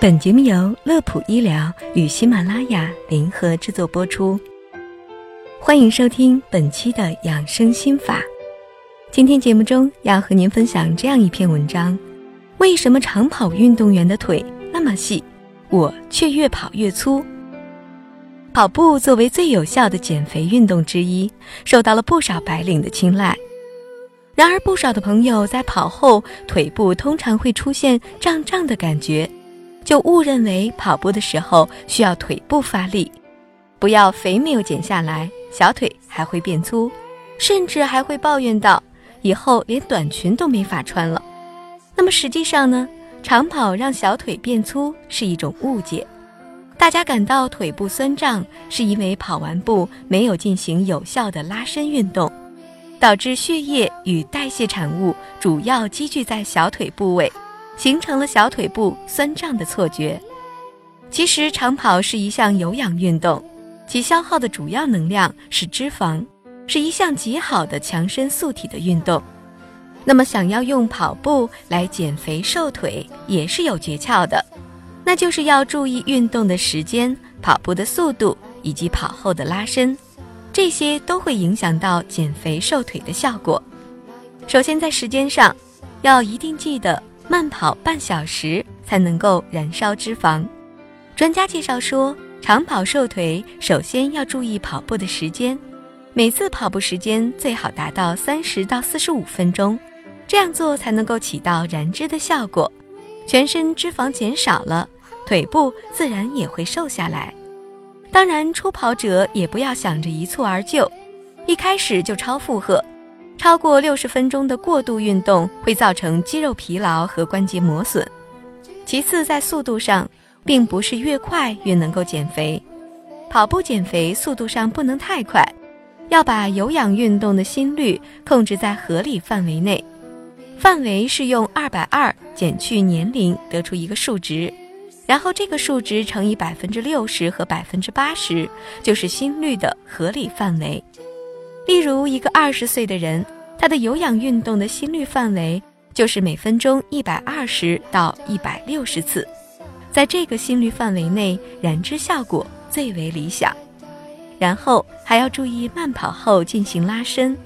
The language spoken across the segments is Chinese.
本节目由乐普医疗与喜马拉雅联合制作播出，欢迎收听本期的养生心法。今天节目中要和您分享这样一篇文章：为什么长跑运动员的腿那么细，我却越跑越粗？跑步作为最有效的减肥运动之一，受到了不少白领的青睐。然而，不少的朋友在跑后腿部通常会出现胀胀的感觉，就误认为跑步的时候需要腿部发力，不要肥没有减下来，小腿还会变粗，甚至还会抱怨到以后连短裙都没法穿了。那么实际上呢，长跑让小腿变粗是一种误解，大家感到腿部酸胀是因为跑完步没有进行有效的拉伸运动。导致血液与代谢产物主要积聚在小腿部位，形成了小腿部酸胀的错觉。其实，长跑是一项有氧运动，其消耗的主要能量是脂肪，是一项极好的强身塑体的运动。那么，想要用跑步来减肥瘦腿，也是有诀窍的，那就是要注意运动的时间、跑步的速度以及跑后的拉伸。这些都会影响到减肥瘦腿的效果。首先，在时间上，要一定记得慢跑半小时才能够燃烧脂肪。专家介绍说，长跑瘦腿首先要注意跑步的时间，每次跑步时间最好达到三十到四十五分钟，这样做才能够起到燃脂的效果，全身脂肪减少了，腿部自然也会瘦下来。当然，初跑者也不要想着一蹴而就，一开始就超负荷，超过六十分钟的过度运动会造成肌肉疲劳和关节磨损。其次，在速度上，并不是越快越能够减肥，跑步减肥速度上不能太快，要把有氧运动的心率控制在合理范围内，范围是用二百二减去年龄得出一个数值。然后这个数值乘以百分之六十和百分之八十，就是心率的合理范围。例如，一个二十岁的人，他的有氧运动的心率范围就是每分钟一百二十到一百六十次，在这个心率范围内，燃脂效果最为理想。然后还要注意慢跑后进行拉伸，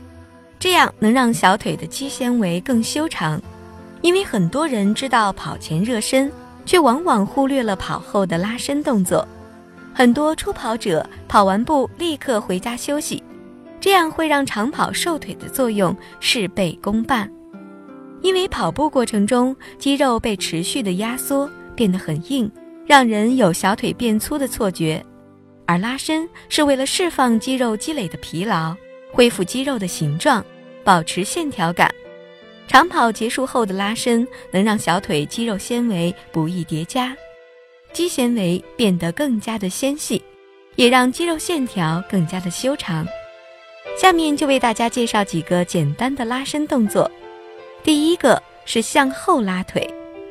这样能让小腿的肌纤维更修长。因为很多人知道跑前热身。却往往忽略了跑后的拉伸动作，很多初跑者跑完步立刻回家休息，这样会让长跑瘦腿的作用事倍功半。因为跑步过程中肌肉被持续的压缩，变得很硬，让人有小腿变粗的错觉，而拉伸是为了释放肌肉积累的疲劳，恢复肌肉的形状，保持线条感。长跑结束后的拉伸能让小腿肌肉纤维不易叠加，肌纤维变得更加的纤细，也让肌肉线条更加的修长。下面就为大家介绍几个简单的拉伸动作。第一个是向后拉腿，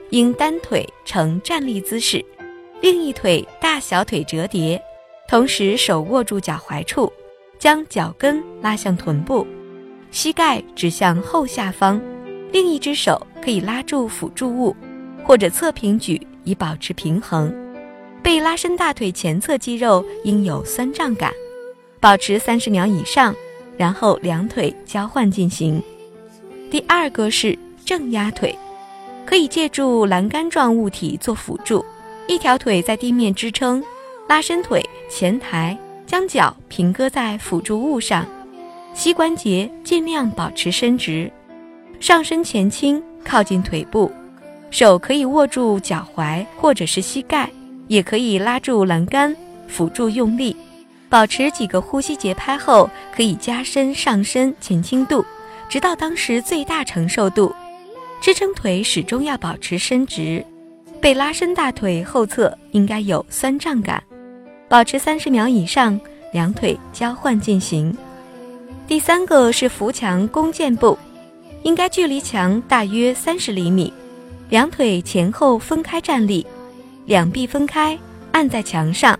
应单腿呈站立姿势，另一腿大小腿折叠，同时手握住脚踝处，将脚跟拉向臀部，膝盖指向后下方。另一只手可以拉住辅助物，或者侧平举以保持平衡。被拉伸大腿前侧肌肉应有酸胀感，保持三十秒以上，然后两腿交换进行。第二个是正压腿，可以借助栏杆状物体做辅助，一条腿在地面支撑，拉伸腿前抬，将脚平搁在辅助物上，膝关节尽量保持伸直。上身前倾，靠近腿部，手可以握住脚踝或者是膝盖，也可以拉住栏杆辅助用力。保持几个呼吸节拍后，可以加深上身前倾度，直到当时最大承受度。支撑腿始终要保持伸直。被拉伸大腿后侧应该有酸胀感，保持三十秒以上，两腿交换进行。第三个是扶墙弓箭步。应该距离墙大约三十厘米，两腿前后分开站立，两臂分开按在墙上，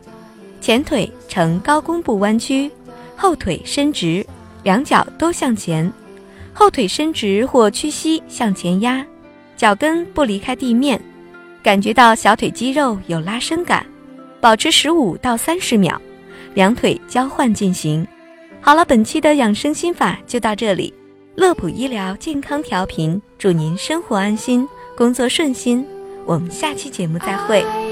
前腿呈高弓步弯曲，后腿伸直，两脚都向前，后腿伸直或屈膝向前压，脚跟不离开地面，感觉到小腿肌肉有拉伸感，保持十五到三十秒，两腿交换进行。好了，本期的养生心法就到这里。乐普医疗健康调频，祝您生活安心，工作顺心。我们下期节目再会。